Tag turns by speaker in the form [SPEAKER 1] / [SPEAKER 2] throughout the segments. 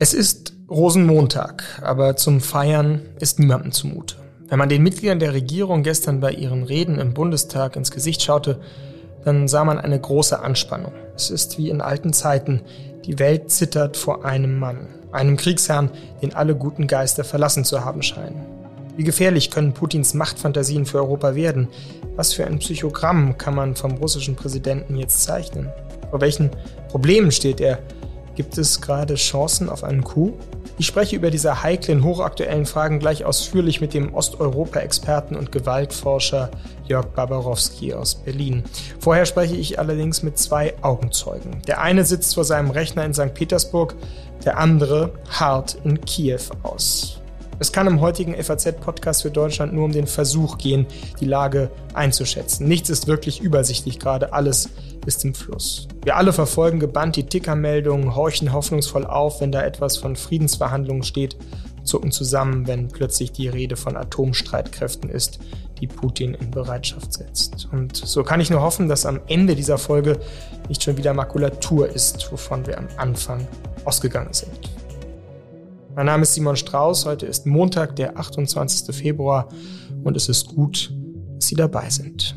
[SPEAKER 1] Es ist Rosenmontag, aber zum Feiern ist niemandem zumute. Wenn man den Mitgliedern der Regierung gestern bei ihren Reden im Bundestag ins Gesicht schaute, dann sah man eine große Anspannung. Es ist wie in alten Zeiten, die Welt zittert vor einem Mann, einem Kriegsherrn, den alle guten Geister verlassen zu haben scheinen. Wie gefährlich können Putins Machtfantasien für Europa werden? Was für ein Psychogramm kann man vom russischen Präsidenten jetzt zeichnen? Vor welchen Problemen steht er? Gibt es gerade Chancen auf einen Coup? Ich spreche über diese heiklen, hochaktuellen Fragen gleich ausführlich mit dem Osteuropa-Experten und Gewaltforscher Jörg Babarowski aus Berlin. Vorher spreche ich allerdings mit zwei Augenzeugen. Der eine sitzt vor seinem Rechner in St. Petersburg, der andere hart in Kiew aus. Es kann im heutigen FAZ-Podcast für Deutschland nur um den Versuch gehen, die Lage einzuschätzen. Nichts ist wirklich übersichtlich gerade, alles ist im Fluss. Wir alle verfolgen gebannt die Tickermeldungen, horchen hoffnungsvoll auf, wenn da etwas von Friedensverhandlungen steht, zucken zusammen, wenn plötzlich die Rede von Atomstreitkräften ist, die Putin in Bereitschaft setzt. Und so kann ich nur hoffen, dass am Ende dieser Folge nicht schon wieder Makulatur ist, wovon wir am Anfang ausgegangen sind. Mein Name ist Simon Strauß, heute ist Montag, der 28. Februar und es ist gut, dass Sie dabei sind.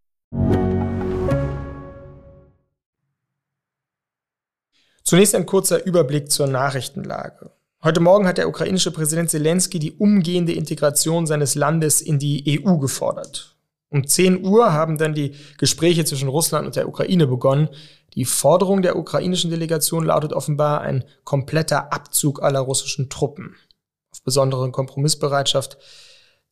[SPEAKER 1] Zunächst ein kurzer Überblick zur Nachrichtenlage. Heute Morgen hat der ukrainische Präsident Zelensky die umgehende Integration seines Landes in die EU gefordert. Um 10 Uhr haben dann die Gespräche zwischen Russland und der Ukraine begonnen. Die Forderung der ukrainischen Delegation lautet offenbar ein kompletter Abzug aller russischen Truppen. Auf besondere Kompromissbereitschaft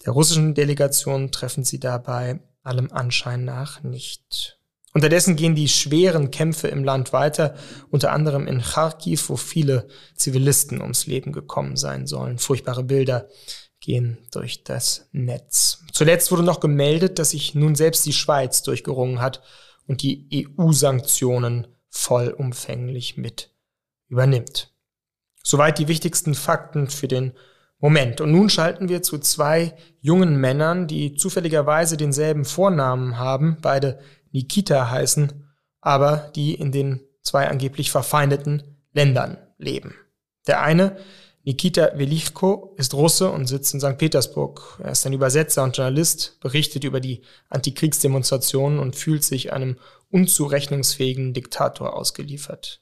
[SPEAKER 1] der russischen Delegation treffen sie dabei allem Anschein nach nicht. Unterdessen gehen die schweren Kämpfe im Land weiter, unter anderem in Kharkiv, wo viele Zivilisten ums Leben gekommen sein sollen. Furchtbare Bilder gehen durch das Netz. Zuletzt wurde noch gemeldet, dass sich nun selbst die Schweiz durchgerungen hat und die EU-Sanktionen vollumfänglich mit übernimmt. Soweit die wichtigsten Fakten für den Moment. Und nun schalten wir zu zwei jungen Männern, die zufälligerweise denselben Vornamen haben, beide Nikita heißen, aber die in den zwei angeblich verfeindeten Ländern leben. Der eine, Nikita Velichko, ist Russe und sitzt in St. Petersburg. Er ist ein Übersetzer und Journalist, berichtet über die Antikriegsdemonstrationen und fühlt sich einem unzurechnungsfähigen Diktator ausgeliefert.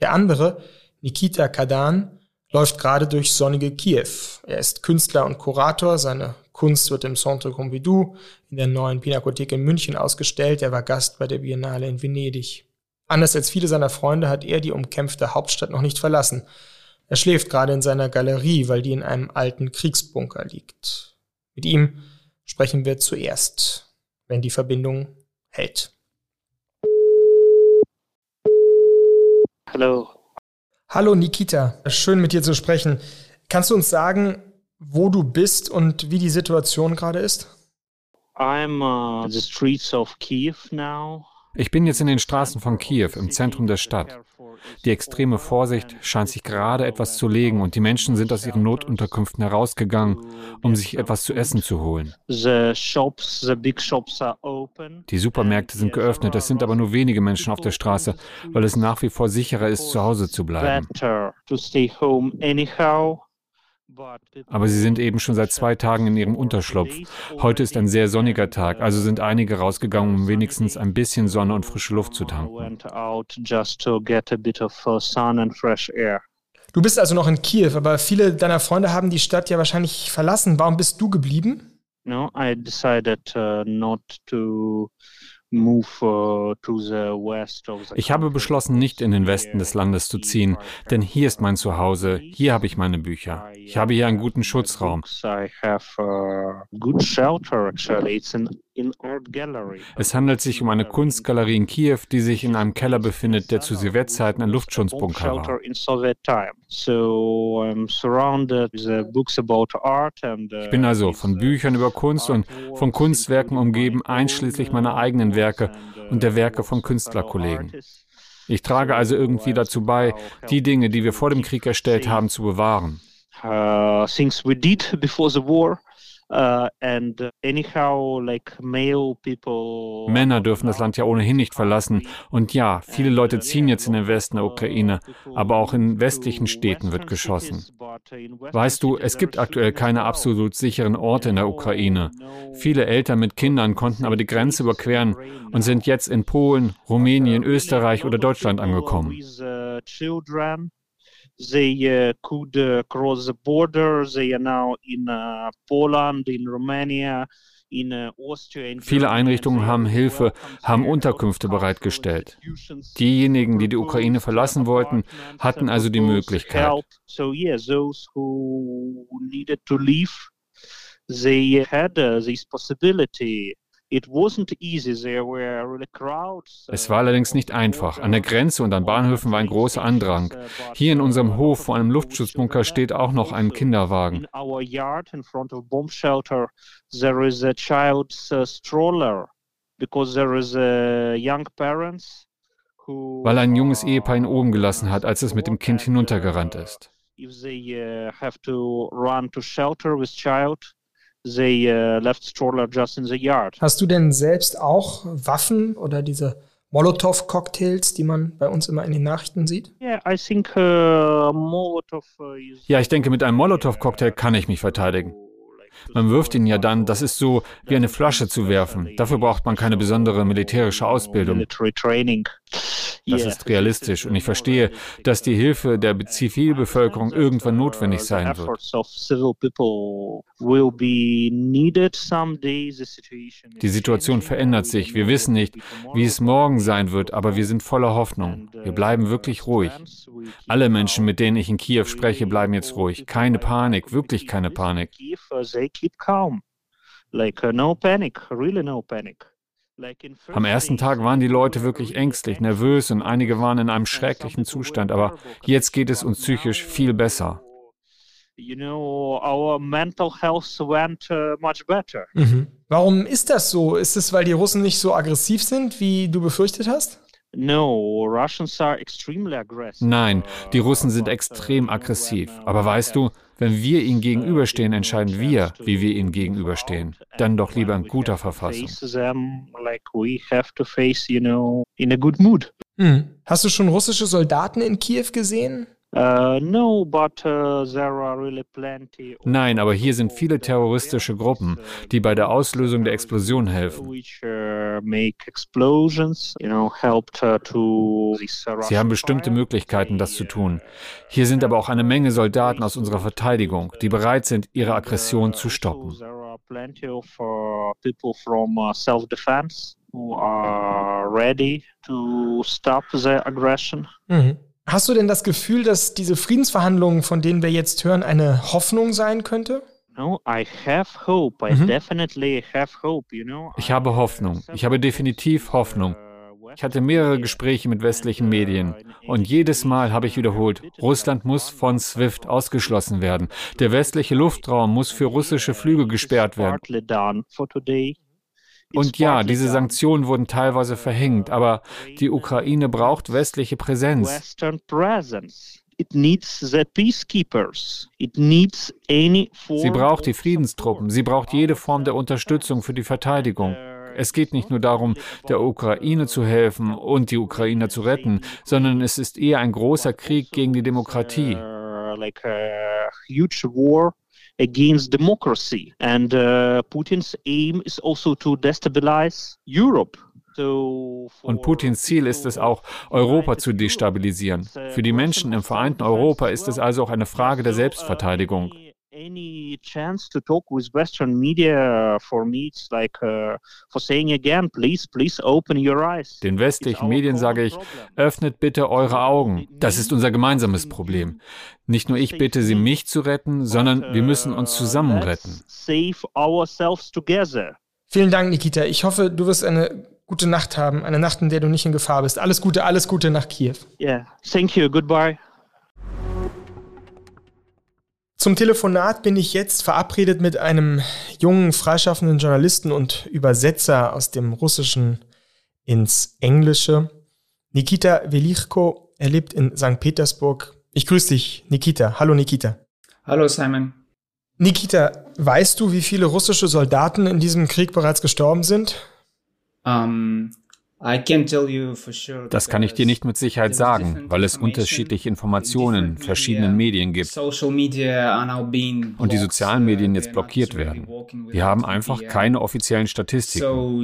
[SPEAKER 1] Der andere, Nikita Kadan, läuft gerade durch sonnige Kiew. Er ist Künstler und Kurator. Seine Kunst wird im Centre Pompidou in der neuen Pinakothek in München ausgestellt. Er war Gast bei der Biennale in Venedig. Anders als viele seiner Freunde hat er die umkämpfte Hauptstadt noch nicht verlassen. Er schläft gerade in seiner Galerie, weil die in einem alten Kriegsbunker liegt. Mit ihm sprechen wir zuerst, wenn die Verbindung hält.
[SPEAKER 2] Hallo,
[SPEAKER 1] Hallo Nikita, schön mit dir zu sprechen. Kannst du uns sagen, wo du bist und wie die Situation gerade ist?
[SPEAKER 2] I'm uh, the streets of Kiev now.
[SPEAKER 3] Ich bin jetzt in den Straßen von Kiew, im Zentrum der Stadt. Die extreme Vorsicht scheint sich gerade etwas zu legen und die Menschen sind aus ihren Notunterkünften herausgegangen, um sich etwas zu essen zu holen. Die Supermärkte sind geöffnet, es sind aber nur wenige Menschen auf der Straße, weil es nach wie vor sicherer ist, zu Hause zu bleiben. Aber sie sind eben schon seit zwei Tagen in ihrem Unterschlupf. Heute ist ein sehr sonniger Tag, also sind einige rausgegangen, um wenigstens ein bisschen Sonne und frische Luft zu tanken.
[SPEAKER 1] Du bist also noch in Kiew, aber viele deiner Freunde haben die Stadt ja wahrscheinlich verlassen. Warum bist du geblieben?
[SPEAKER 2] No, I decided uh, not to
[SPEAKER 3] ich habe beschlossen, nicht in den Westen des Landes zu ziehen, denn hier ist mein Zuhause, hier habe ich meine Bücher. Ich habe hier einen guten Schutzraum. Es handelt sich um eine Kunstgalerie in Kiew, die sich in einem Keller befindet, der zu Sowjetzeiten ein Luftschutzbunker war. Ich bin also von Büchern über Kunst und von Kunstwerken umgeben, einschließlich meiner eigenen Werke und der Werke von Künstlerkollegen. Ich trage also irgendwie dazu bei, die Dinge, die wir vor dem Krieg erstellt haben, zu bewahren.
[SPEAKER 2] Uh, things we did before the war Uh,
[SPEAKER 3] Männer dürfen das Land ja ohnehin nicht verlassen. Und ja, viele Leute ziehen jetzt in den Westen der Ukraine, aber auch in westlichen Städten wird geschossen. Weißt du, es gibt aktuell keine absolut sicheren Orte in der Ukraine. Viele Eltern mit Kindern konnten aber die Grenze überqueren und sind jetzt in Polen, Rumänien, Österreich oder Deutschland angekommen.
[SPEAKER 2] They uh, could uh, cross the border. They are now in uh, Poland, in Romania.
[SPEAKER 3] Viele Einrichtungen haben Hilfe, haben Unterkünfte bereitgestellt. Diejenigen, die die Ukraine verlassen wollten, hatten also die Möglichkeit.
[SPEAKER 2] Uh,
[SPEAKER 3] es war allerdings nicht einfach. An der Grenze und an Bahnhöfen war ein großer Andrang. Hier in unserem Hof vor einem Luftschutzbunker steht auch noch ein Kinderwagen. Weil ein junges Ehepaar ihn oben gelassen hat, als es mit dem Kind hinuntergerannt ist. If they uh, have to run to shelter with child,
[SPEAKER 1] they uh, left stroller just in the yard. Hast du denn selbst auch Waffen oder diese Molotow-Cocktails, die man bei uns immer in den Nachrichten sieht?
[SPEAKER 2] Yeah, I think, uh, Molotov,
[SPEAKER 3] uh, ja, ich denke, mit einem Molotow-Cocktail kann ich mich verteidigen. Man wirft ihn ja dann, das ist so wie eine Flasche zu werfen. Dafür braucht man keine besondere militärische Ausbildung. Das ist realistisch und ich verstehe, dass die Hilfe der Zivilbevölkerung irgendwann notwendig sein wird. Die Situation verändert sich. Wir wissen nicht, wie es morgen sein wird, aber wir sind voller Hoffnung. Wir bleiben wirklich ruhig. Alle Menschen, mit denen ich in Kiew spreche, bleiben jetzt ruhig. Keine Panik, wirklich keine Panik. Like uh, no panic, really no panic. Am ersten Tag waren die Leute wirklich ängstlich, nervös und einige waren in einem schrecklichen Zustand, aber jetzt geht es uns psychisch viel besser.
[SPEAKER 1] Uh, mhm. Warum ist das so? Ist es, weil die Russen nicht so aggressiv sind, wie du befürchtet hast?
[SPEAKER 3] Nein, die Russen sind extrem aggressiv. Aber weißt du, wenn wir ihnen gegenüberstehen, entscheiden wir, wie wir ihnen gegenüberstehen. Dann doch lieber in guter Verfassung.
[SPEAKER 1] Hm. Hast du schon russische Soldaten in Kiew gesehen?
[SPEAKER 3] Uh, uh, Nein, aber hier sind viele terroristische Gruppen, die bei der Auslösung der Explosion helfen. Uh, Sie haben bestimmte Möglichkeiten, das zu tun. Hier sind aber auch eine Menge Soldaten aus unserer Verteidigung, die bereit sind, ihre Aggression zu stoppen.
[SPEAKER 2] who are ready to stop the aggression.
[SPEAKER 1] Mhm. Hast du denn das Gefühl, dass diese Friedensverhandlungen, von denen wir jetzt hören, eine Hoffnung sein könnte?
[SPEAKER 3] Mhm. Ich habe Hoffnung. Ich habe definitiv Hoffnung. Ich hatte mehrere Gespräche mit westlichen Medien und jedes Mal habe ich wiederholt, Russland muss von SWIFT ausgeschlossen werden. Der westliche Luftraum muss für russische Flüge gesperrt werden. Und ja, diese Sanktionen wurden teilweise verhängt, aber die Ukraine braucht westliche Präsenz. Sie braucht die Friedenstruppen, sie braucht jede Form der Unterstützung für die Verteidigung. Es geht nicht nur darum, der Ukraine zu helfen und die Ukrainer zu retten, sondern es ist eher ein großer Krieg gegen die Demokratie
[SPEAKER 2] against democracy. And uh, Putin's aim is also to destabilize Europe.
[SPEAKER 3] Und Putins Ziel ist es auch, Europa zu destabilisieren. Für die Menschen im vereinten Europa ist es also auch eine Frage der Selbstverteidigung.
[SPEAKER 2] Any chance to talk with Western media for me, it's like uh, for saying again, please, please open your eyes.
[SPEAKER 3] Den westlichen Medien sage ich, öffnet bitte eure Augen. Das ist unser gemeinsames Problem. Nicht nur ich bitte sie, mich zu retten, sondern wir müssen uns zusammen retten.
[SPEAKER 2] Save ourselves together.
[SPEAKER 1] Vielen Dank, Nikita. Ich hoffe, du wirst eine gute Nacht haben, eine Nacht, in der du nicht in Gefahr bist. Alles Gute, alles Gute nach Kiew.
[SPEAKER 2] Yeah, thank you. Goodbye.
[SPEAKER 1] Zum Telefonat bin ich jetzt verabredet mit einem jungen, freischaffenden Journalisten und Übersetzer aus dem Russischen ins Englische. Nikita Velichko, er lebt in St. Petersburg. Ich grüße dich, Nikita. Hallo, Nikita.
[SPEAKER 4] Hallo, Simon.
[SPEAKER 1] Nikita, weißt du, wie viele russische Soldaten in diesem Krieg bereits gestorben sind?
[SPEAKER 4] Um,
[SPEAKER 3] das kann ich dir nicht mit Sicherheit sagen, weil es unterschiedliche Informationen in verschiedenen Medien gibt und die sozialen Medien jetzt blockiert werden. Wir haben einfach keine offiziellen Statistiken.
[SPEAKER 4] Uh,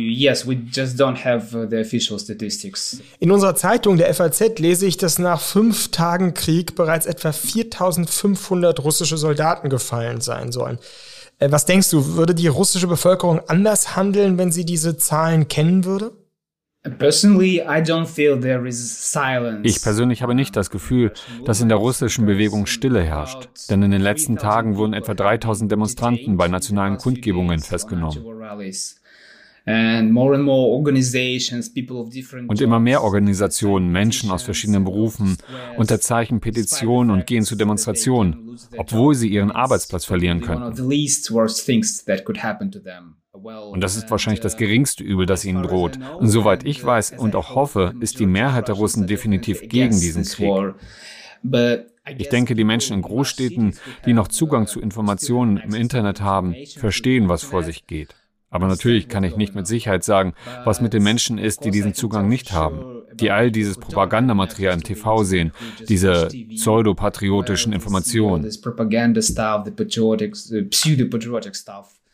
[SPEAKER 1] in unserer Zeitung, der FAZ, lese ich, dass nach fünf Tagen Krieg bereits etwa 4500 russische Soldaten gefallen sein sollen. Äh, was denkst du, würde die russische Bevölkerung anders handeln, wenn sie diese Zahlen kennen würde?
[SPEAKER 3] Ich persönlich habe nicht das Gefühl, dass in der russischen Bewegung Stille herrscht, denn in den letzten Tagen wurden etwa 3000 Demonstranten bei nationalen Kundgebungen festgenommen. Und immer mehr Organisationen, Menschen aus verschiedenen Berufen unterzeichnen Petitionen und gehen zu Demonstrationen, obwohl sie ihren Arbeitsplatz verlieren könnten. Und das ist wahrscheinlich das geringste Übel, das ihnen droht. Und soweit ich weiß und auch hoffe, ist die Mehrheit der Russen definitiv gegen diesen Krieg. Ich denke, die Menschen in Großstädten, die noch Zugang zu Informationen im Internet haben, verstehen, was vor sich geht. Aber natürlich kann ich nicht mit Sicherheit sagen, was mit den Menschen ist, die diesen Zugang nicht haben, die all dieses Propagandamaterial im TV sehen, diese pseudopatriotischen Informationen.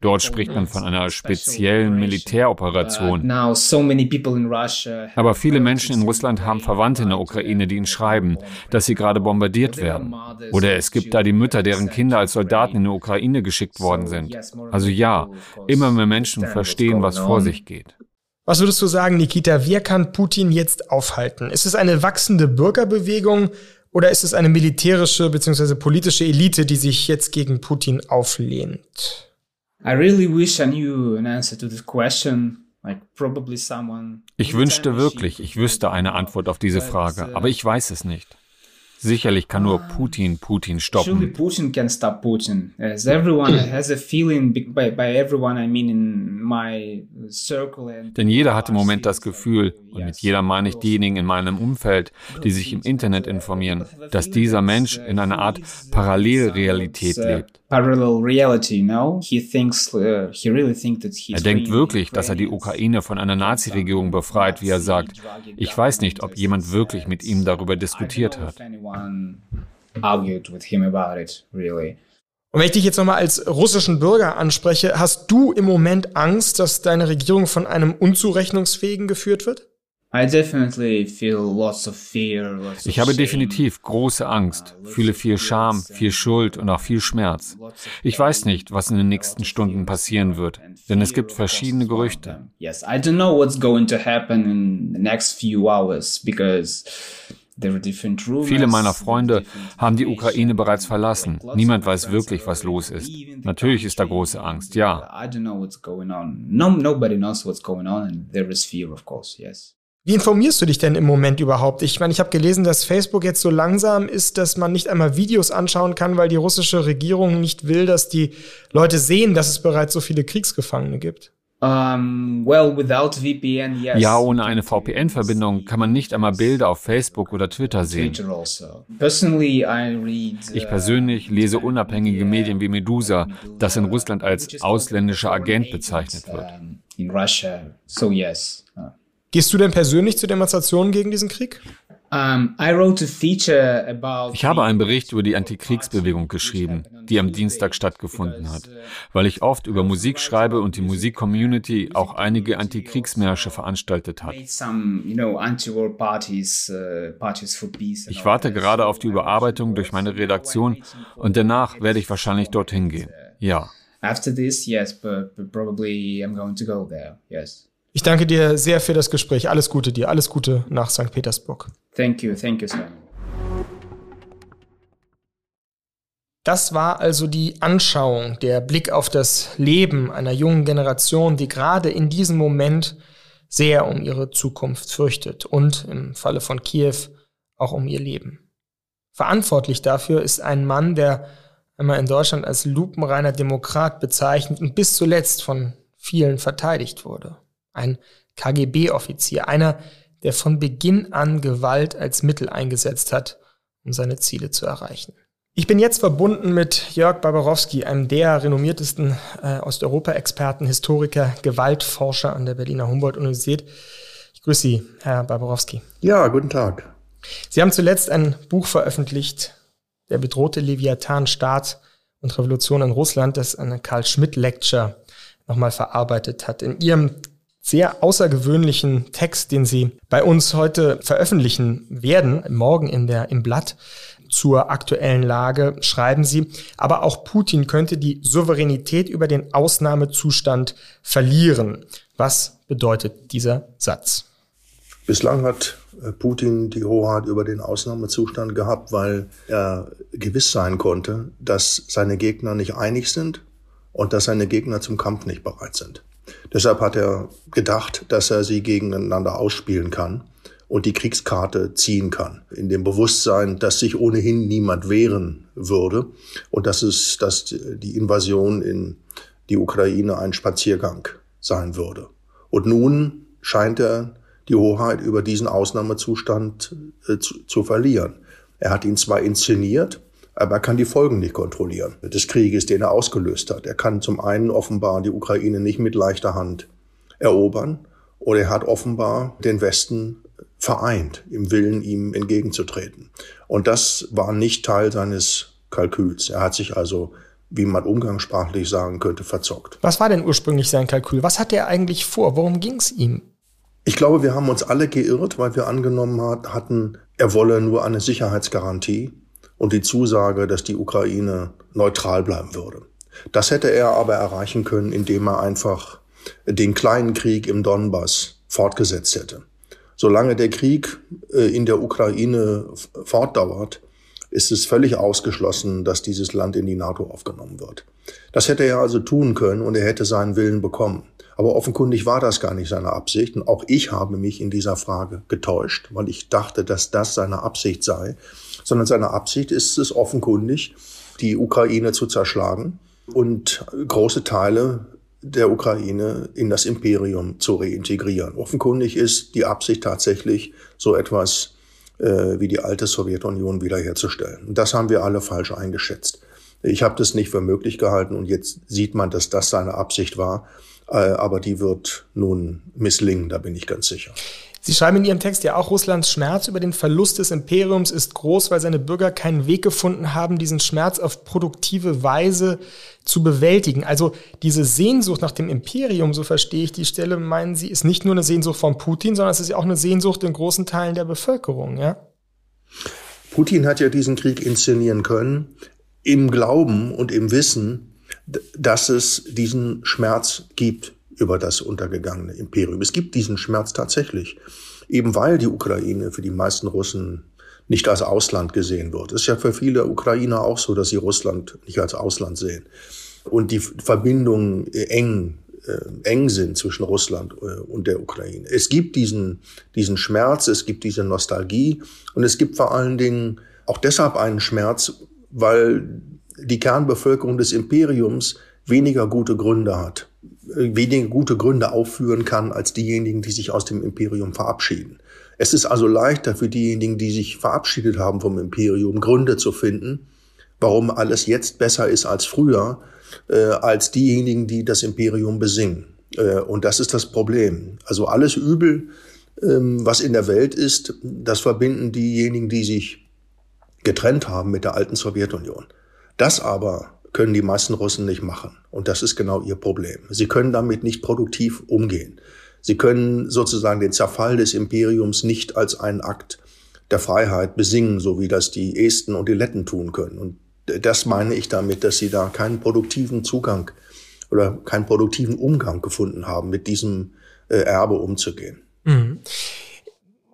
[SPEAKER 3] Dort spricht man von einer speziellen Militäroperation. Aber viele Menschen in Russland haben Verwandte in der Ukraine, die ihnen schreiben, dass sie gerade bombardiert werden. Oder es gibt da die Mütter, deren Kinder als Soldaten in die Ukraine geschickt worden sind. Also ja, immer mehr Menschen verstehen, was vor sich geht.
[SPEAKER 1] Was würdest du sagen, Nikita, wer kann Putin jetzt aufhalten? Ist es eine wachsende Bürgerbewegung oder ist es eine militärische bzw. politische Elite, die sich jetzt gegen Putin auflehnt?
[SPEAKER 3] Ich wünschte wirklich, ich wüsste eine Antwort auf diese Frage, aber ich weiß es nicht. Sicherlich kann nur Putin Putin stoppen.
[SPEAKER 4] Putin can stop Putin. As everyone has a feeling by, by everyone I mean in my circle
[SPEAKER 3] Denn jeder hat im Moment das Gefühl, und mit jeder meine ich diejenigen in meinem Umfeld, die sich im Internet informieren, dass dieser Mensch in einer Art Parallelrealität lebt.
[SPEAKER 4] Uh, er
[SPEAKER 3] denkt wirklich, dass er die Ukraine von einer Nazi-Regierung befreit, wie er sagt. Ich weiß nicht, ob jemand wirklich mit ihm darüber diskutiert hat. Und
[SPEAKER 1] wenn ich dich jetzt nochmal als russischen Bürger anspreche, hast du im Moment Angst, dass deine Regierung von einem Unzurechnungsfähigen geführt wird?
[SPEAKER 3] Ich habe definitiv große Angst, fühle viel Scham, viel Schuld und auch viel Schmerz. Ich weiß nicht, was in den nächsten Stunden passieren wird, denn es gibt verschiedene Gerüchte. Viele meiner Freunde haben die Ukraine bereits verlassen. Niemand weiß wirklich, was los ist. Natürlich ist da große Angst, ja.
[SPEAKER 1] Wie informierst du dich denn im Moment überhaupt? Ich meine, ich habe gelesen, dass Facebook jetzt so langsam ist, dass man nicht einmal Videos anschauen kann, weil die russische Regierung nicht will, dass die Leute sehen, dass es bereits so viele Kriegsgefangene gibt.
[SPEAKER 3] Um, well, VPN, yes. Ja, ohne eine VPN-Verbindung kann man nicht einmal Bilder auf Facebook oder Twitter sehen.
[SPEAKER 4] Also.
[SPEAKER 3] Ich uh, persönlich lese unabhängige Medien wie Medusa, das in Russland als ausländischer Agent bezeichnet wird.
[SPEAKER 1] Gehst du denn persönlich zu Demonstrationen gegen diesen Krieg?
[SPEAKER 3] Ich habe einen Bericht über die Antikriegsbewegung geschrieben, die am Dienstag stattgefunden hat, weil ich oft über Musik schreibe und die Musikcommunity auch einige Antikriegsmärsche veranstaltet hat. Ich warte gerade auf die Überarbeitung durch meine Redaktion und danach werde ich wahrscheinlich dorthin gehen. Ja. After this, yes, but, but probably
[SPEAKER 1] I'm going to go there. Yes. Ich danke dir sehr für das Gespräch. Alles Gute dir. Alles Gute nach St. Petersburg.
[SPEAKER 4] Thank you. Thank you, Simon.
[SPEAKER 1] Das war also die Anschauung, der Blick auf das Leben einer jungen Generation, die gerade in diesem Moment sehr um ihre Zukunft fürchtet und im Falle von Kiew auch um ihr Leben. Verantwortlich dafür ist ein Mann, der einmal in Deutschland als lupenreiner Demokrat bezeichnet und bis zuletzt von vielen verteidigt wurde ein KGB-Offizier, einer, der von Beginn an Gewalt als Mittel eingesetzt hat, um seine Ziele zu erreichen. Ich bin jetzt verbunden mit Jörg Barbarowski, einem der renommiertesten äh, Osteuropa-Experten, Historiker, Gewaltforscher an der Berliner Humboldt-Universität. Ich grüße Sie, Herr Barbarowski.
[SPEAKER 5] Ja, guten Tag.
[SPEAKER 1] Sie haben zuletzt ein Buch veröffentlicht, Der bedrohte Leviathan, Staat und Revolution in Russland, das eine Karl Schmidt-Lecture nochmal verarbeitet hat. In Ihrem sehr außergewöhnlichen Text, den Sie bei uns heute veröffentlichen werden, morgen in der, im Blatt zur aktuellen Lage, schreiben Sie, aber auch Putin könnte die Souveränität über den Ausnahmezustand verlieren. Was bedeutet dieser Satz?
[SPEAKER 5] Bislang hat äh, Putin die Hoheit über den Ausnahmezustand gehabt, weil er gewiss sein konnte, dass seine Gegner nicht einig sind und dass seine Gegner zum Kampf nicht bereit sind. Deshalb hat er gedacht, dass er sie gegeneinander ausspielen kann und die Kriegskarte ziehen kann. In dem Bewusstsein, dass sich ohnehin niemand wehren würde und dass es, dass die Invasion in die Ukraine ein Spaziergang sein würde. Und nun scheint er die Hoheit über diesen Ausnahmezustand äh, zu, zu verlieren. Er hat ihn zwar inszeniert, aber er kann die Folgen nicht kontrollieren des Krieges, den er ausgelöst hat. Er kann zum einen offenbar die Ukraine nicht mit leichter Hand erobern oder er hat offenbar den Westen vereint im Willen, ihm entgegenzutreten. Und das war nicht Teil seines Kalküls. Er hat sich also, wie man umgangssprachlich sagen könnte, verzockt.
[SPEAKER 1] Was war denn ursprünglich sein Kalkül? Was hatte er eigentlich vor? Worum ging es ihm?
[SPEAKER 5] Ich glaube, wir haben uns alle geirrt, weil wir angenommen hatten, er wolle nur eine Sicherheitsgarantie und die Zusage, dass die Ukraine neutral bleiben würde. Das hätte er aber erreichen können, indem er einfach den kleinen Krieg im Donbass fortgesetzt hätte. Solange der Krieg äh, in der Ukraine fortdauert, ist es völlig ausgeschlossen, dass dieses Land in die NATO aufgenommen wird. Das hätte er also tun können und er hätte seinen Willen bekommen. Aber offenkundig war das gar nicht seine Absicht. Und auch ich habe mich in dieser Frage getäuscht, weil ich dachte, dass das seine Absicht sei sondern seine Absicht ist es offenkundig, die Ukraine zu zerschlagen und große Teile der Ukraine in das Imperium zu reintegrieren. Offenkundig ist die Absicht tatsächlich, so etwas äh, wie die alte Sowjetunion wiederherzustellen. Und das haben wir alle falsch eingeschätzt. Ich habe das nicht für möglich gehalten und jetzt sieht man, dass das seine Absicht war. Äh, aber die wird nun misslingen, da bin ich ganz sicher.
[SPEAKER 1] Sie schreiben in Ihrem Text ja auch, Russlands Schmerz über den Verlust des Imperiums ist groß, weil seine Bürger keinen Weg gefunden haben, diesen Schmerz auf produktive Weise zu bewältigen. Also diese Sehnsucht nach dem Imperium, so verstehe ich die Stelle, meinen Sie, ist nicht nur eine Sehnsucht von Putin, sondern es ist ja auch eine Sehnsucht in großen Teilen der Bevölkerung, ja?
[SPEAKER 5] Putin hat ja diesen Krieg inszenieren können, im Glauben und im Wissen, dass es diesen Schmerz gibt über das untergegangene Imperium. Es gibt diesen Schmerz tatsächlich, eben weil die Ukraine für die meisten Russen nicht als Ausland gesehen wird. Es ist ja für viele Ukrainer auch so, dass sie Russland nicht als Ausland sehen. Und die Verbindungen eng, äh, eng sind zwischen Russland äh, und der Ukraine. Es gibt diesen, diesen Schmerz, es gibt diese Nostalgie und es gibt vor allen Dingen auch deshalb einen Schmerz, weil die Kernbevölkerung des Imperiums weniger gute Gründe hat, weniger gute Gründe aufführen kann als diejenigen, die sich aus dem Imperium verabschieden. Es ist also leichter für diejenigen, die sich verabschiedet haben vom Imperium, Gründe zu finden, warum alles jetzt besser ist als früher, äh, als diejenigen, die das Imperium besingen. Äh, und das ist das Problem. Also alles Übel ähm, was in der Welt ist, das verbinden diejenigen, die sich getrennt haben mit der alten Sowjetunion. Das aber können die meisten Russen nicht machen. Und das ist genau ihr Problem. Sie können damit nicht produktiv umgehen. Sie können sozusagen den Zerfall des Imperiums nicht als einen Akt der Freiheit besingen, so wie das die Esten und die Letten tun können. Und das meine ich damit, dass sie da keinen produktiven Zugang oder keinen produktiven Umgang gefunden haben, mit diesem äh, Erbe umzugehen. Mhm.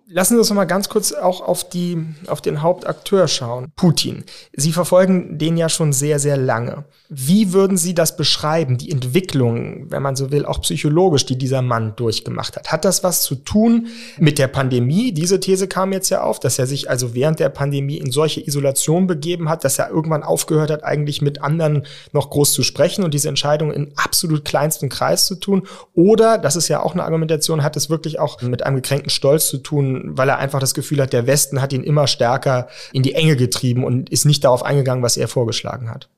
[SPEAKER 1] Lassen Sie uns noch mal ganz kurz auch auf, die, auf den Hauptakteur schauen, Putin. Sie verfolgen den ja schon sehr, sehr lange. Wie würden Sie das beschreiben, die Entwicklung, wenn man so will, auch psychologisch, die dieser Mann durchgemacht hat? Hat das was zu tun mit der Pandemie? Diese These kam jetzt ja auf, dass er sich also während der Pandemie in solche Isolation begeben hat, dass er irgendwann aufgehört hat, eigentlich mit anderen noch groß zu sprechen und diese Entscheidung in absolut kleinsten Kreis zu tun. Oder, das ist ja auch eine Argumentation, hat es wirklich auch mit einem gekränkten Stolz zu tun, weil er einfach das Gefühl hat, der Westen hat ihn immer stärker in die Enge getrieben und ist nicht darauf eingegangen, was er vorgeschlagen hat.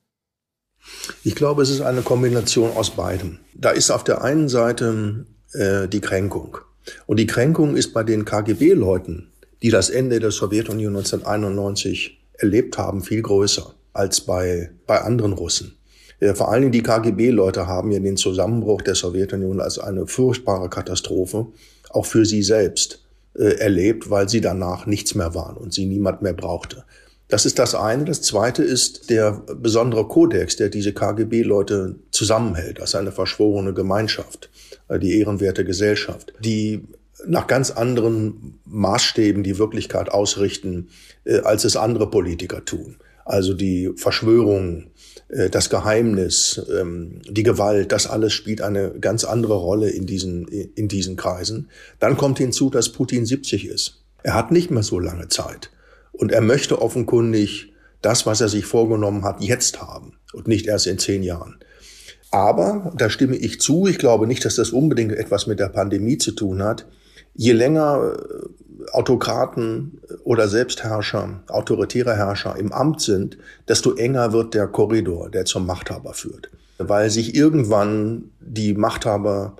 [SPEAKER 5] Ich glaube, es ist eine Kombination aus beidem. Da ist auf der einen Seite äh, die Kränkung. Und die Kränkung ist bei den KGB-Leuten, die das Ende der Sowjetunion 1991 erlebt haben, viel größer als bei, bei anderen Russen. Ja, vor allen Dingen die KGB-Leute haben ja den Zusammenbruch der Sowjetunion als eine furchtbare Katastrophe, auch für sie selbst, äh, erlebt, weil sie danach nichts mehr waren und sie niemand mehr brauchte. Das ist das eine. Das zweite ist der besondere Kodex, der diese KGB-Leute zusammenhält, als eine verschworene Gemeinschaft, äh, die ehrenwerte Gesellschaft, die nach ganz anderen Maßstäben die Wirklichkeit ausrichten, äh, als es andere Politiker tun. Also die Verschwörungen, das Geheimnis, ähm, die Gewalt, das alles spielt eine ganz andere Rolle in diesen, in diesen Kreisen. Dann kommt hinzu, dass Putin 70 ist. Er hat nicht mehr so lange Zeit. Und er möchte offenkundig das, was er sich vorgenommen hat, jetzt haben und nicht erst in zehn Jahren. Aber, da stimme ich zu, ich glaube nicht, dass das unbedingt etwas mit der Pandemie zu tun hat. Je länger äh, Autokraten oder Selbstherrscher, autoritäre Herrscher im Amt sind, desto enger wird der Korridor, der zum Machthaber führt. Weil sich irgendwann die Machthaber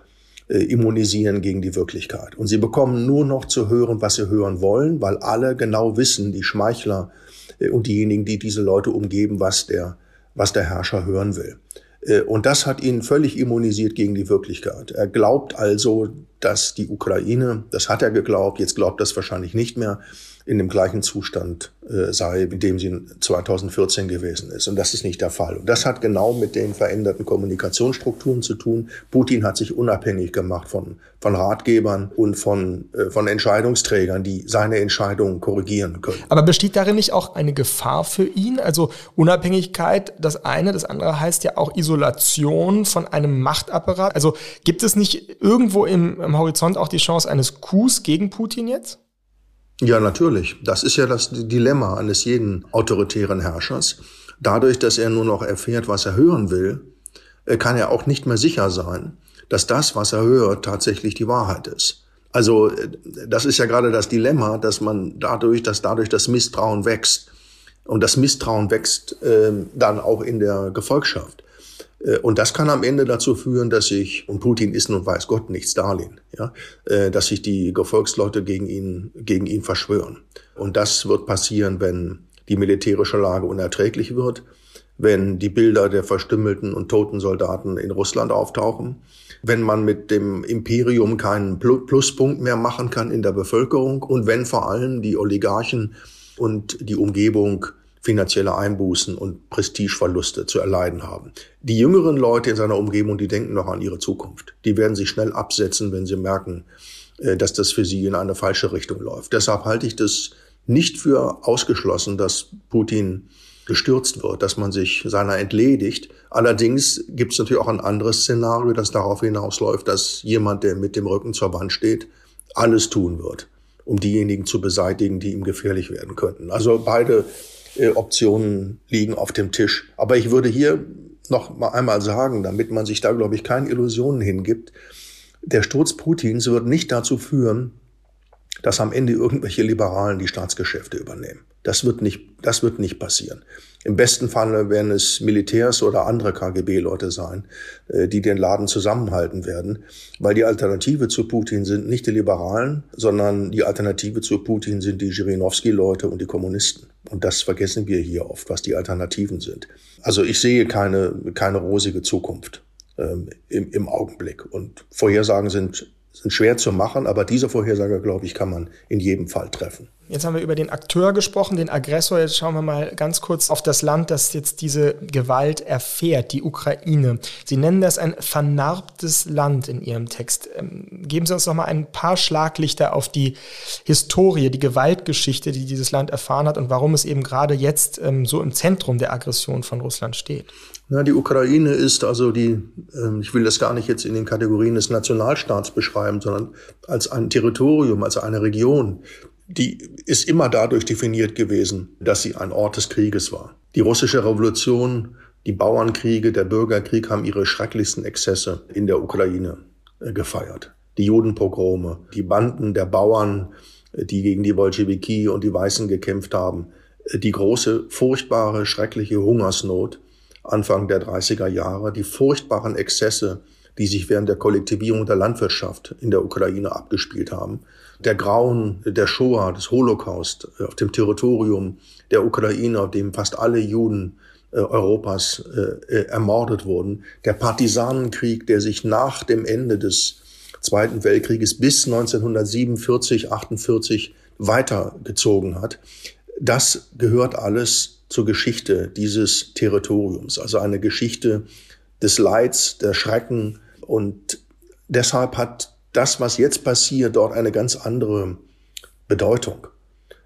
[SPEAKER 5] äh, immunisieren gegen die Wirklichkeit. Und sie bekommen nur noch zu hören, was sie hören wollen, weil alle genau wissen, die Schmeichler äh, und diejenigen, die diese Leute umgeben, was der, was der Herrscher hören will. Äh, und das hat ihn völlig immunisiert gegen die Wirklichkeit. Er glaubt also, dass die Ukraine, das hat er geglaubt, jetzt glaubt das wahrscheinlich nicht mehr, in dem gleichen Zustand äh, sei, in dem sie 2014 gewesen ist. Und das ist nicht der Fall. Und das hat genau mit den veränderten Kommunikationsstrukturen zu tun. Putin hat sich unabhängig gemacht von, von Ratgebern und von, äh, von Entscheidungsträgern, die seine Entscheidungen korrigieren können.
[SPEAKER 1] Aber besteht darin nicht auch eine Gefahr für ihn? Also Unabhängigkeit, das eine, das andere heißt ja auch Isolation von einem Machtapparat. Also gibt es nicht irgendwo im, im Horizont auch die Chance eines Coups gegen Putin jetzt?
[SPEAKER 5] Ja, natürlich. Das ist ja das Dilemma eines jeden autoritären Herrschers. Dadurch, dass er nur noch erfährt, was er hören will, äh, kann er auch nicht mehr sicher sein, dass das, was er hört, tatsächlich die Wahrheit ist. Also äh, das ist ja gerade das Dilemma, dass man dadurch, dass dadurch das Misstrauen wächst und das Misstrauen wächst äh, dann auch in der Gefolgschaft. Äh, und das kann am Ende dazu führen, dass sich, und Putin ist nun weiß Gott nicht Stalin, ja, äh, dass sich die Gefolgsleute gegen ihn, gegen ihn verschwören. Und das wird passieren, wenn die militärische Lage unerträglich wird, wenn die Bilder der verstümmelten und toten Soldaten in Russland auftauchen, wenn man mit dem Imperium keinen Pluspunkt mehr machen kann in der Bevölkerung und wenn vor allem die Oligarchen und die Umgebung finanzielle Einbußen und Prestigeverluste zu erleiden haben. Die jüngeren Leute in seiner Umgebung, die denken noch an ihre Zukunft. Die werden sich schnell absetzen, wenn sie merken, äh, dass das für sie in eine falsche Richtung läuft. Deshalb halte ich das nicht für ausgeschlossen, dass Putin gestürzt wird, dass man sich seiner entledigt. Allerdings gibt es natürlich auch ein anderes Szenario, das darauf hinausläuft, dass jemand, der mit dem Rücken zur Wand steht, alles tun wird, um diejenigen zu beseitigen, die ihm gefährlich werden könnten. Also beide äh, Optionen liegen auf dem Tisch. Aber ich würde hier noch mal einmal sagen, damit man sich da, glaube ich, keine Illusionen hingibt, der Sturz Putins wird nicht dazu führen, dass am Ende irgendwelche Liberalen die Staatsgeschäfte übernehmen. Das wird nicht, das wird nicht passieren. Im besten Falle werden es Militärs oder andere KGB-Leute sein, äh, die den Laden zusammenhalten werden, weil die Alternative zu Putin sind nicht die Liberalen, sondern die Alternative zu Putin sind die Jirinowski-Leute und die Kommunisten. Und das vergessen wir hier oft, was die Alternativen sind. Also ich sehe keine, keine rosige Zukunft ähm, im, im Augenblick. Und Vorhersagen sind, sind schwer zu machen, aber diese Vorhersage, glaube ich, kann man in jedem Fall treffen.
[SPEAKER 1] Jetzt haben wir über den Akteur gesprochen, den Aggressor. Jetzt schauen wir mal ganz kurz auf das Land, das jetzt diese Gewalt erfährt, die Ukraine. Sie nennen das ein vernarbtes Land in Ihrem Text. Ähm, geben Sie uns noch mal ein paar Schlaglichter auf die Historie, die Gewaltgeschichte, die dieses Land erfahren hat und warum es eben gerade jetzt ähm, so im Zentrum der Aggression von Russland steht.
[SPEAKER 5] Na, die Ukraine ist also die, ähm, ich will das gar nicht jetzt in den Kategorien des Nationalstaats beschreiben, sondern als ein Territorium, als eine Region, die ist immer dadurch definiert gewesen, dass sie ein Ort des Krieges war. Die russische Revolution, die Bauernkriege, der Bürgerkrieg haben ihre schrecklichsten Exzesse in der Ukraine äh, gefeiert. Die Judenpogrome, die Banden der Bauern, äh, die gegen die Bolschewiki und die Weißen gekämpft haben, äh, die große, furchtbare, schreckliche Hungersnot Anfang der 30er Jahre, die furchtbaren Exzesse, die sich während der Kollektivierung der Landwirtschaft in der Ukraine abgespielt haben, der Grauen der Shoah, des Holocaust äh, auf dem Territorium der Ukraine, auf dem fast alle Juden äh, Europas äh, ermordet wurden, der Partisanenkrieg, der sich nach dem Ende des Zweiten Weltkrieges bis 1947, 48 weitergezogen hat. Das gehört alles zur Geschichte dieses Territoriums, also eine Geschichte des Leids, der Schrecken. Und deshalb hat das, was jetzt passiert, dort eine ganz andere Bedeutung.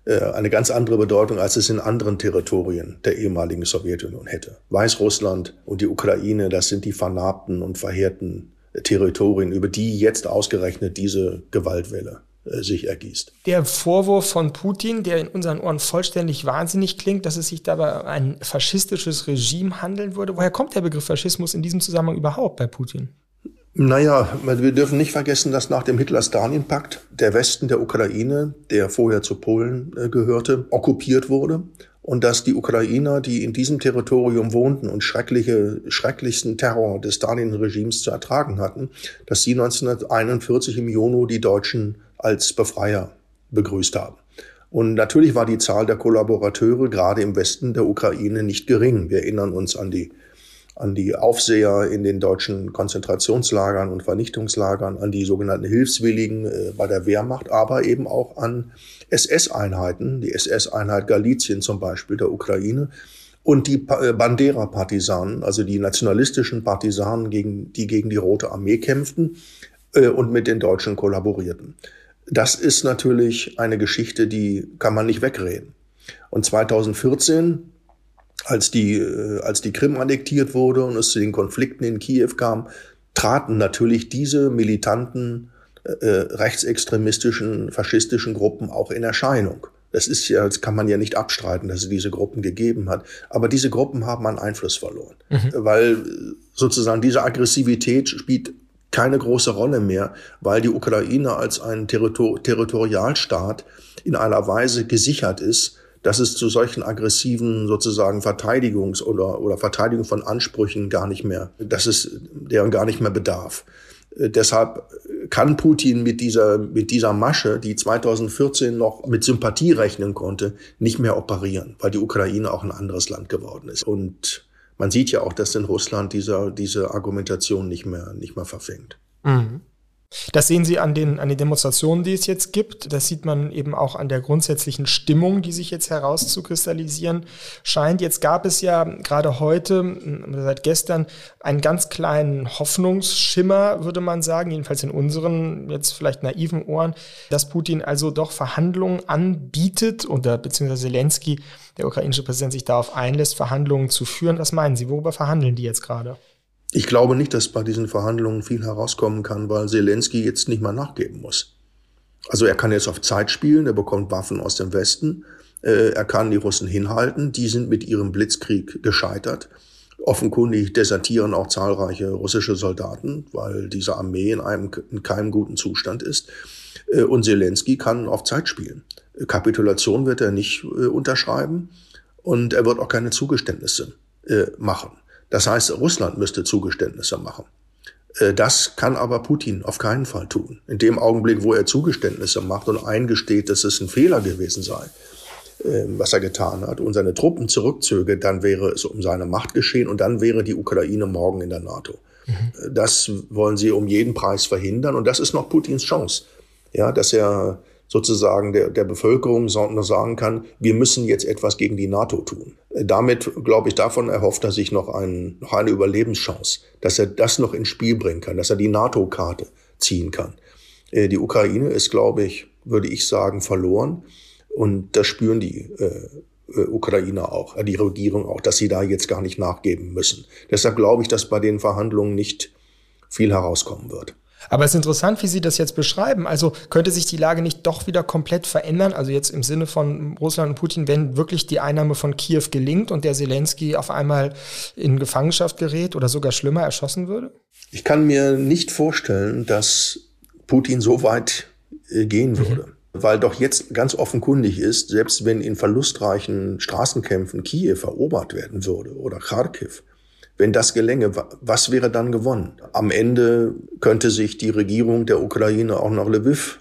[SPEAKER 5] Äh, eine ganz andere Bedeutung, als es in anderen Territorien der ehemaligen Sowjetunion hätte. Weißrussland und die Ukraine, das sind die vernarbten und verheerten Territorien, über die jetzt ausgerechnet diese Gewaltwelle äh, sich ergießt.
[SPEAKER 1] Der Vorwurf von Putin, der in unseren Ohren vollständig wahnsinnig klingt, dass es sich dabei um ein faschistisches Regime handeln würde. Woher kommt der Begriff Faschismus in diesem Zusammenhang überhaupt bei Putin?
[SPEAKER 5] Naja, wir dürfen nicht vergessen, dass nach dem Hitler-Stalin-Pakt der Westen der Ukraine, der vorher zu Polen äh, gehörte, okkupiert wurde und dass die Ukrainer, die in diesem Territorium wohnten und schreckliche, schrecklichsten Terror des Stalin-Regimes zu ertragen hatten, dass sie 1941 im Juni die Deutschen als Befreier begrüßt haben. Und natürlich war die Zahl der Kollaborateure gerade im Westen der Ukraine nicht gering. Wir erinnern uns an die an die Aufseher in den deutschen Konzentrationslagern und Vernichtungslagern, an die sogenannten Hilfswilligen äh, bei der Wehrmacht, aber eben auch an SS-Einheiten, die SS-Einheit Galizien zum Beispiel der Ukraine und die äh, Bandera-Partisanen, also die nationalistischen Partisanen, gegen, die gegen die Rote Armee kämpften äh, und mit den Deutschen kollaborierten. Das ist natürlich eine Geschichte, die kann man nicht wegreden. Und 2014 als die, äh, als die Krim annektiert wurde und es zu den Konflikten in Kiew kam, traten natürlich diese militanten, äh, äh, rechtsextremistischen, faschistischen Gruppen auch in Erscheinung. Das ist ja, das kann man ja nicht abstreiten, dass es diese Gruppen gegeben hat. Aber diese Gruppen haben an Einfluss verloren, mhm. weil sozusagen diese Aggressivität spielt keine große Rolle mehr, weil die Ukraine als ein Territor Territorialstaat in einer Weise gesichert ist, dass es zu solchen aggressiven sozusagen Verteidigungs- oder, oder Verteidigung von Ansprüchen gar nicht mehr, dass es deren gar nicht mehr bedarf. Äh, deshalb kann Putin mit dieser, mit dieser Masche, die 2014 noch mit Sympathie rechnen konnte, nicht mehr operieren, weil die Ukraine auch ein anderes Land geworden ist. Und man sieht ja auch, dass in Russland dieser, diese Argumentation nicht mehr, nicht mehr verfängt. Mhm.
[SPEAKER 1] Das sehen Sie an den, an den Demonstrationen, die es jetzt gibt. Das sieht man eben auch an der grundsätzlichen Stimmung, die sich jetzt herauszukristallisieren scheint. Jetzt gab es ja gerade heute, seit gestern, einen ganz kleinen Hoffnungsschimmer, würde man sagen, jedenfalls in unseren jetzt vielleicht naiven Ohren, dass Putin also doch Verhandlungen anbietet oder beziehungsweise Zelensky, der ukrainische Präsident, sich darauf einlässt, Verhandlungen zu führen. Was meinen Sie? Worüber verhandeln die jetzt gerade?
[SPEAKER 5] Ich glaube nicht, dass bei diesen Verhandlungen viel herauskommen kann, weil Zelensky jetzt nicht mal nachgeben muss. Also er kann jetzt auf Zeit spielen, er bekommt Waffen aus dem Westen, äh, er kann die Russen hinhalten, die sind mit ihrem Blitzkrieg gescheitert. Offenkundig desertieren auch zahlreiche russische Soldaten, weil diese Armee in einem in keinem guten Zustand ist. Äh, und Zelensky kann auf Zeit spielen. Kapitulation wird er nicht äh, unterschreiben und er wird auch keine Zugeständnisse äh, machen. Das heißt, Russland müsste Zugeständnisse machen. Äh, das kann aber Putin auf keinen Fall tun. In dem Augenblick, wo er Zugeständnisse macht und eingesteht, dass es ein Fehler gewesen sei, ähm, was er getan hat, und seine Truppen zurückzöge, dann wäre es um seine Macht geschehen und dann wäre die Ukraine morgen in der NATO. Mhm. Das wollen sie um jeden Preis verhindern und das ist noch Putins Chance. Ja, dass er sozusagen der, der Bevölkerung sagen kann, wir müssen jetzt etwas gegen die NATO tun. Damit, glaube ich, davon erhofft er sich noch, ein, noch eine Überlebenschance, dass er das noch ins Spiel bringen kann, dass er die NATO-Karte ziehen kann. Äh, die Ukraine ist, glaube ich, würde ich sagen, verloren. Und das spüren die äh, äh, Ukrainer auch, äh, die Regierung auch, dass sie da jetzt gar nicht nachgeben müssen. Deshalb glaube ich, dass bei den Verhandlungen nicht viel herauskommen wird.
[SPEAKER 1] Aber es ist interessant, wie Sie das jetzt beschreiben. Also könnte sich die Lage nicht doch wieder komplett verändern? Also jetzt im Sinne von Russland und Putin, wenn wirklich die Einnahme von Kiew gelingt und der Zelensky auf einmal in Gefangenschaft gerät oder sogar schlimmer erschossen würde?
[SPEAKER 5] Ich kann mir nicht vorstellen, dass Putin so weit äh, gehen würde. Mhm. Weil doch jetzt ganz offenkundig ist, selbst wenn in verlustreichen Straßenkämpfen Kiew erobert werden würde oder Kharkiv, wenn das gelänge, was wäre dann gewonnen? Am Ende könnte sich die Regierung der Ukraine auch nach Lviv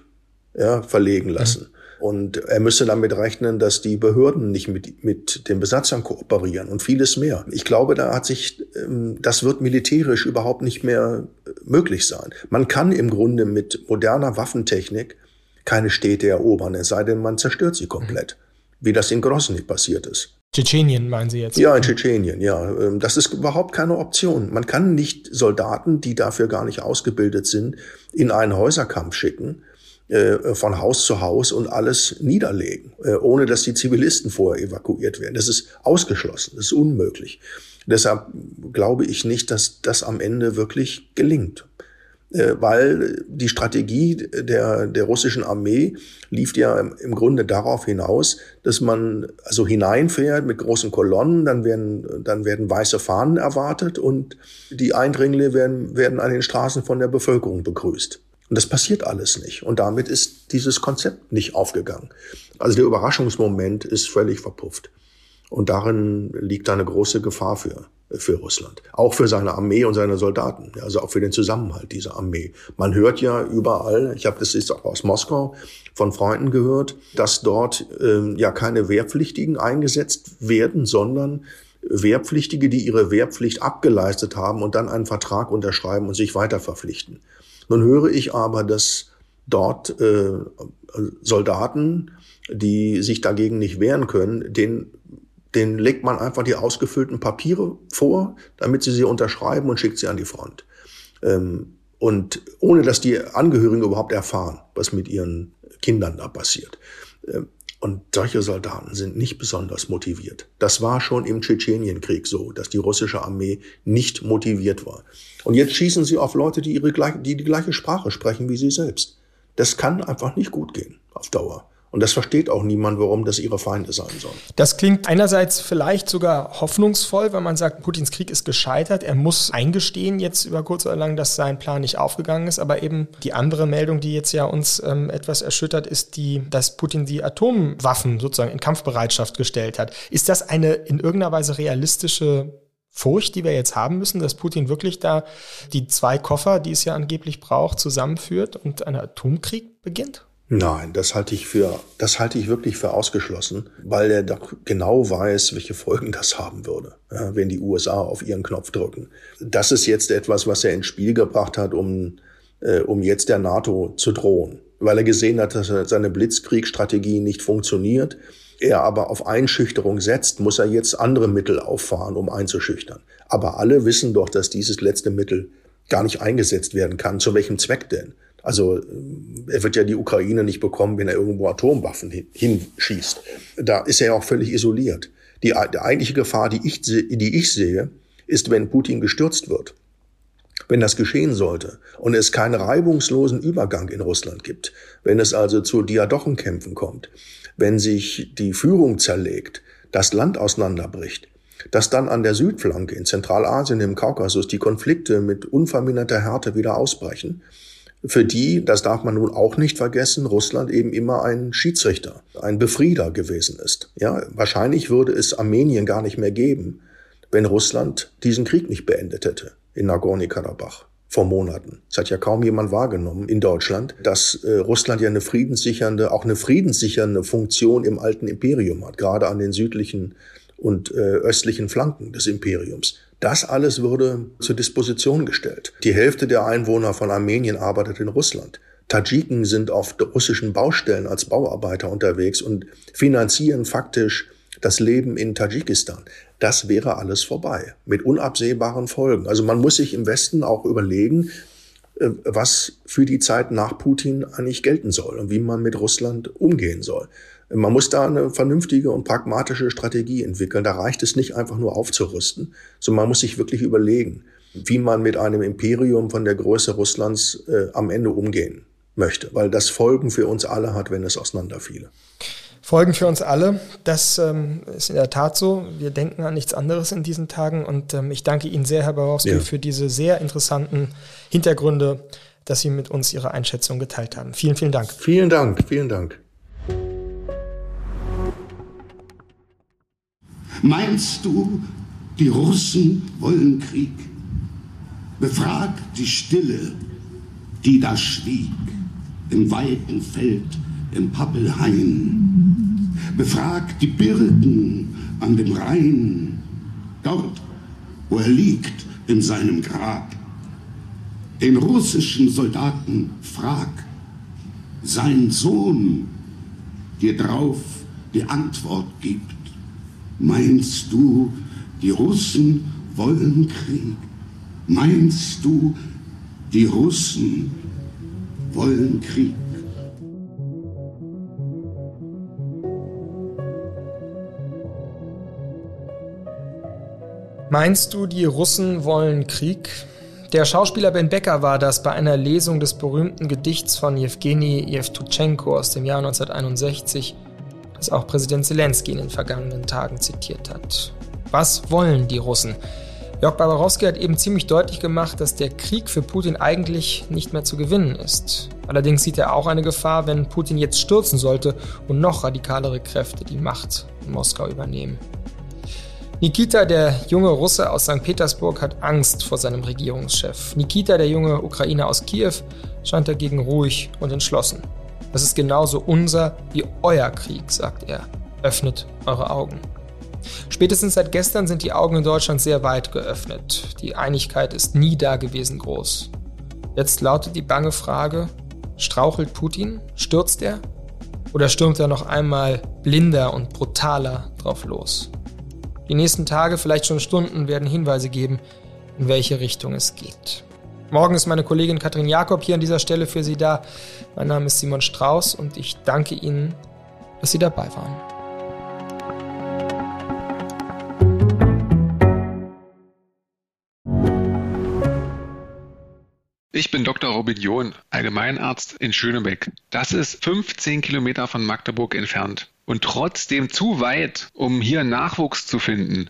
[SPEAKER 5] ja, verlegen lassen. Mhm. Und er müsse damit rechnen, dass die Behörden nicht mit, mit den Besatzern kooperieren und vieles mehr. Ich glaube, da hat sich, ähm, das wird militärisch überhaupt nicht mehr äh, möglich sein. Man kann im Grunde mit moderner Waffentechnik keine Städte erobern, es sei denn, man zerstört sie komplett. Mhm. Wie das in Grozny passiert ist.
[SPEAKER 1] Tschetschenien meinen Sie jetzt?
[SPEAKER 5] Ja, in Tschetschenien, ja. Ähm, das ist überhaupt keine Option. Man kann nicht Soldaten, die dafür gar nicht ausgebildet sind, in einen Häuserkampf schicken, äh, von Haus zu Haus und alles niederlegen, äh, ohne dass die Zivilisten vorher evakuiert werden. Das ist ausgeschlossen, das ist unmöglich. Deshalb glaube ich nicht, dass das am Ende wirklich gelingt. Äh, weil die Strategie der, der russischen Armee lief ja im Grunde darauf hinaus, dass man also hineinfährt mit großen Kolonnen, dann werden, dann werden weiße Fahnen erwartet und die Eindringlinge werden, werden an den Straßen von der Bevölkerung begrüßt. Und das passiert alles nicht. Und damit ist dieses Konzept nicht aufgegangen. Also der Überraschungsmoment ist völlig verpufft. Und darin liegt eine große Gefahr für für Russland. Auch für seine Armee und seine Soldaten, also auch für den Zusammenhalt dieser Armee. Man hört ja überall, ich habe das jetzt auch aus Moskau von Freunden gehört, dass dort ähm, ja keine Wehrpflichtigen eingesetzt werden, sondern Wehrpflichtige, die ihre Wehrpflicht abgeleistet haben und dann einen Vertrag unterschreiben und sich weiter verpflichten. Nun höre ich aber, dass dort äh, Soldaten, die sich dagegen nicht wehren können, den den legt man einfach die ausgefüllten Papiere vor, damit sie sie unterschreiben und schickt sie an die Front. Ähm, und ohne dass die Angehörigen überhaupt erfahren, was mit ihren Kindern da passiert. Ähm, und solche Soldaten sind nicht besonders motiviert. Das war schon im Tschetschenienkrieg so, dass die russische Armee nicht motiviert war. Und jetzt schießen sie auf Leute, die, ihre, die die gleiche Sprache sprechen wie sie selbst. Das kann einfach nicht gut gehen auf Dauer. Und das versteht auch niemand, warum das ihre Feinde sein sollen.
[SPEAKER 1] Das klingt einerseits vielleicht sogar hoffnungsvoll, wenn man sagt, Putins Krieg ist gescheitert. Er muss eingestehen jetzt über kurz oder lang, dass sein Plan nicht aufgegangen ist. Aber eben die andere Meldung, die jetzt ja uns ähm, etwas erschüttert, ist die, dass Putin die Atomwaffen sozusagen in Kampfbereitschaft gestellt hat. Ist das eine in irgendeiner Weise realistische Furcht, die wir jetzt haben müssen, dass Putin wirklich da die zwei Koffer, die es ja angeblich braucht, zusammenführt und ein Atomkrieg beginnt?
[SPEAKER 5] Nein, das halte ich für, das halte ich wirklich für ausgeschlossen, weil er doch genau weiß, welche Folgen das haben würde, wenn die USA auf ihren Knopf drücken. Das ist jetzt etwas, was er ins Spiel gebracht hat, um, äh, um jetzt der NATO zu drohen, weil er gesehen hat, dass seine Blitzkriegsstrategie nicht funktioniert. Er aber auf Einschüchterung setzt, muss er jetzt andere Mittel auffahren, um einzuschüchtern. Aber alle wissen doch, dass dieses letzte Mittel gar nicht eingesetzt werden kann. Zu welchem Zweck denn? Also äh, er wird ja die Ukraine nicht bekommen, wenn er irgendwo Atomwaffen hinschießt. Da ist er ja auch völlig isoliert. Die, die eigentliche Gefahr, die ich, die ich sehe, ist, wenn Putin gestürzt wird. Wenn das geschehen sollte und es keinen reibungslosen Übergang in Russland gibt, wenn es also zu Diadochenkämpfen kommt, wenn sich die Führung zerlegt, das Land auseinanderbricht, dass dann an der Südflanke in Zentralasien, im Kaukasus die Konflikte mit unverminderter Härte wieder ausbrechen, für die, das darf man nun auch nicht vergessen, Russland eben immer ein Schiedsrichter, ein Befrieder gewesen ist. Ja, wahrscheinlich würde es Armenien gar nicht mehr geben, wenn Russland diesen Krieg nicht beendet hätte in Nagorno-Karabach vor Monaten. Es hat ja kaum jemand wahrgenommen in Deutschland, dass äh, Russland ja eine friedenssichernde, auch eine friedenssichernde Funktion im alten Imperium hat, gerade an den südlichen und äh, östlichen Flanken des Imperiums. Das alles wurde zur Disposition gestellt. Die Hälfte der Einwohner von Armenien arbeitet in Russland. Tadschiken sind auf russischen Baustellen als Bauarbeiter unterwegs und finanzieren faktisch das Leben in Tadschikistan. Das wäre alles vorbei mit unabsehbaren Folgen. Also man muss sich im Westen auch überlegen, äh, was für die Zeit nach Putin eigentlich gelten soll und wie man mit Russland umgehen soll. Man muss da eine vernünftige und pragmatische Strategie entwickeln. Da reicht es nicht einfach nur aufzurüsten, sondern man muss sich wirklich überlegen, wie man mit einem Imperium von der Größe Russlands äh, am Ende umgehen möchte, weil das Folgen für uns alle hat, wenn es auseinanderfiele.
[SPEAKER 1] Folgen für uns alle, das ähm, ist in der Tat so. Wir denken an nichts anderes in diesen Tagen und ähm, ich danke Ihnen sehr, Herr Borowski, ja. für diese sehr interessanten Hintergründe, dass Sie mit uns Ihre Einschätzung geteilt haben. Vielen, vielen Dank.
[SPEAKER 5] Vielen Dank, vielen Dank.
[SPEAKER 6] Meinst du, die Russen wollen Krieg? Befrag die Stille, die da schwieg, im weiten Feld, im Pappelhain. Befrag die Birken an dem Rhein, dort, wo er liegt in seinem Grab. Den russischen Soldaten frag, sein Sohn dir drauf die Antwort gibt. Meinst du, die Russen wollen Krieg? Meinst du, die Russen wollen Krieg?
[SPEAKER 1] Meinst du, die Russen wollen Krieg? Der Schauspieler Ben Becker war das bei einer Lesung des berühmten Gedichts von Jewgeni Jewtuschenko aus dem Jahr 1961 das auch Präsident Zelensky in den vergangenen Tagen zitiert hat. Was wollen die Russen? Jörg Babarowski hat eben ziemlich deutlich gemacht, dass der Krieg für Putin eigentlich nicht mehr zu gewinnen ist. Allerdings sieht er auch eine Gefahr, wenn Putin jetzt stürzen sollte und noch radikalere Kräfte die Macht in Moskau übernehmen. Nikita, der junge Russe aus St. Petersburg, hat Angst vor seinem Regierungschef. Nikita, der junge Ukrainer aus Kiew, scheint dagegen ruhig und entschlossen. Das ist genauso unser wie euer Krieg, sagt er. Öffnet eure Augen. Spätestens seit gestern sind die Augen in Deutschland sehr weit geöffnet. Die Einigkeit ist nie dagewesen groß. Jetzt lautet die bange Frage, strauchelt Putin? Stürzt er? Oder stürmt er noch einmal blinder und brutaler drauf los? Die nächsten Tage, vielleicht schon Stunden, werden Hinweise geben, in welche Richtung es geht. Morgen ist meine Kollegin Katrin Jakob hier an dieser Stelle für Sie da. Mein Name ist Simon Strauß und ich danke Ihnen, dass Sie dabei waren.
[SPEAKER 7] Ich bin Dr. Robin John, Allgemeinarzt in Schönebeck. Das ist 15 Kilometer von Magdeburg entfernt und trotzdem zu weit, um hier Nachwuchs zu finden.